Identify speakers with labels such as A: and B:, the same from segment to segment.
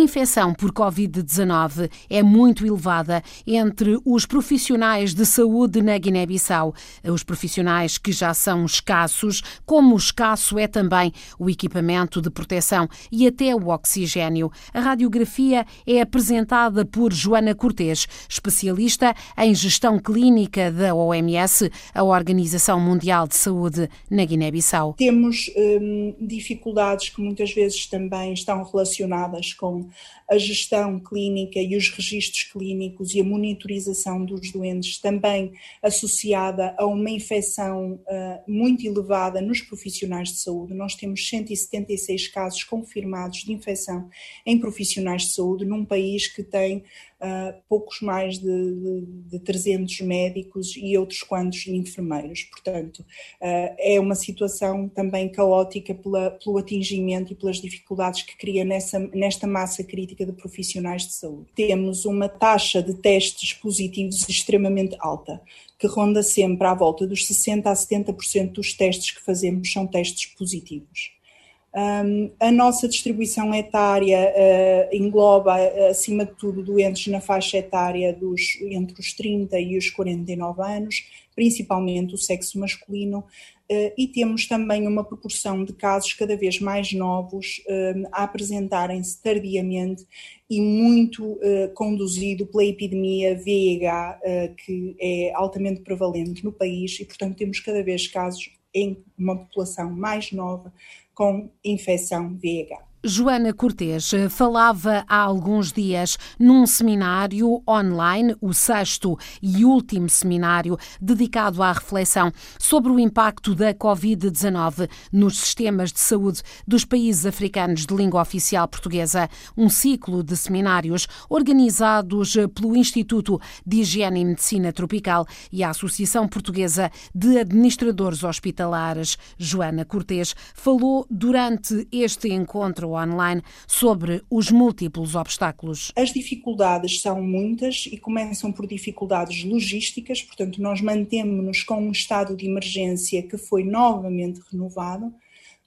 A: Infecção por Covid-19 é muito elevada entre os profissionais de saúde na Guiné-Bissau. Os profissionais que já são escassos, como escasso é também o equipamento de proteção e até o oxigênio. A radiografia é apresentada por Joana Cortes, especialista em gestão clínica da OMS, a Organização Mundial de Saúde na Guiné-Bissau.
B: Temos hum, dificuldades que muitas vezes também estão relacionadas com a gestão clínica e os registros clínicos e a monitorização dos doentes, também associada a uma infecção uh, muito elevada nos profissionais de saúde. Nós temos 176 casos confirmados de infecção em profissionais de saúde num país que tem uh, poucos mais de, de, de, 300 médicos e outros quantos enfermeiros. Portanto, uh, é uma situação também caótica pela, pelo atingimento e pelas dificuldades que cria nessa, nesta massa crítica de profissionais de saúde. Temos uma taxa de testes positivos extremamente alta que ronda sempre à volta dos 60% a 70% dos testes que fazemos são testes positivos. Um, a nossa distribuição etária uh, engloba, uh, acima de tudo, doentes na faixa etária dos, entre os 30 e os 49 anos, principalmente o sexo masculino, uh, e temos também uma proporção de casos cada vez mais novos a apresentarem-se tardiamente e muito conduzido pela epidemia VIH, que é altamente prevalente no país, e portanto temos cada vez casos em uma população mais nova com infecção VIH.
A: Joana Cortes falava há alguns dias num seminário online, o sexto e último seminário dedicado à reflexão sobre o impacto da Covid-19 nos sistemas de saúde dos países africanos de língua oficial portuguesa. Um ciclo de seminários organizados pelo Instituto de Higiene e Medicina Tropical e a Associação Portuguesa de Administradores Hospitalares. Joana Cortes falou durante este encontro online sobre os múltiplos obstáculos?
B: As dificuldades são muitas e começam por dificuldades logísticas, portanto, nós mantemos-nos com um estado de emergência que foi novamente renovado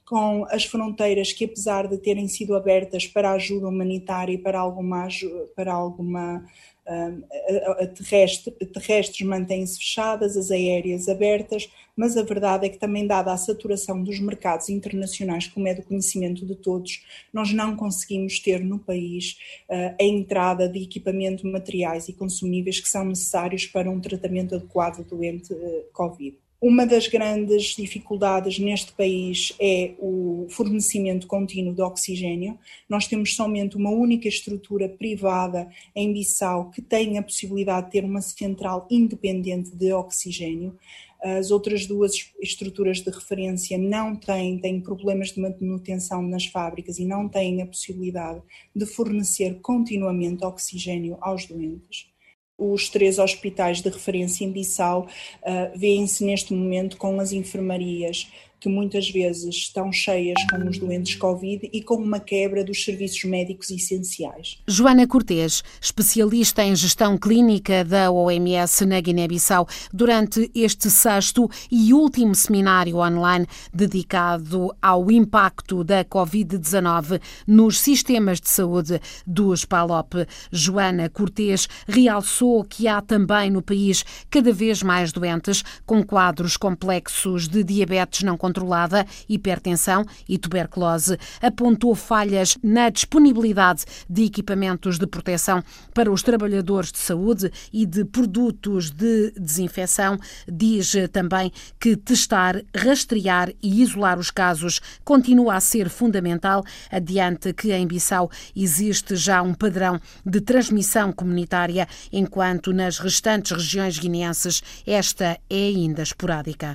B: com as fronteiras que, apesar de terem sido abertas para ajuda humanitária e para alguma, para alguma a terrestre, terrestres mantêm-se fechadas, as aéreas abertas, mas a verdade é que também dada a saturação dos mercados internacionais, como é do conhecimento de todos, nós não conseguimos ter no país uh, a entrada de equipamento, materiais e consumíveis que são necessários para um tratamento adequado do doente uh, Covid. Uma das grandes dificuldades neste país é o fornecimento contínuo de oxigênio. Nós temos somente uma única estrutura privada em Bissau que tem a possibilidade de ter uma central independente de oxigênio. As outras duas estruturas de referência não têm, têm problemas de manutenção nas fábricas e não têm a possibilidade de fornecer continuamente oxigênio aos doentes os três hospitais de referência em Bissau uh, veem-se neste momento com as enfermarias que muitas vezes estão cheias com os doentes Covid e com uma quebra dos serviços médicos essenciais.
A: Joana Cortes, especialista em gestão clínica da OMS na Guiné-Bissau, durante este sexto e último seminário online dedicado ao impacto da Covid-19 nos sistemas de saúde dos PALOP. Joana Cortes realçou que há também no país cada vez mais doentes com quadros complexos de diabetes não controlada, hipertensão e tuberculose. Apontou falhas na disponibilidade de equipamentos de proteção para os trabalhadores de saúde e de produtos de desinfecção. Diz também que testar, rastrear e isolar os casos continua a ser fundamental, adiante que em Bissau existe já um padrão de transmissão comunitária, enquanto nas restantes regiões guineenses esta é ainda esporádica.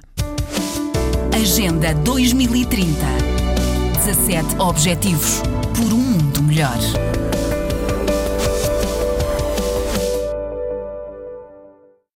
C: Agenda 2030. 17 Objetivos por um mundo melhor.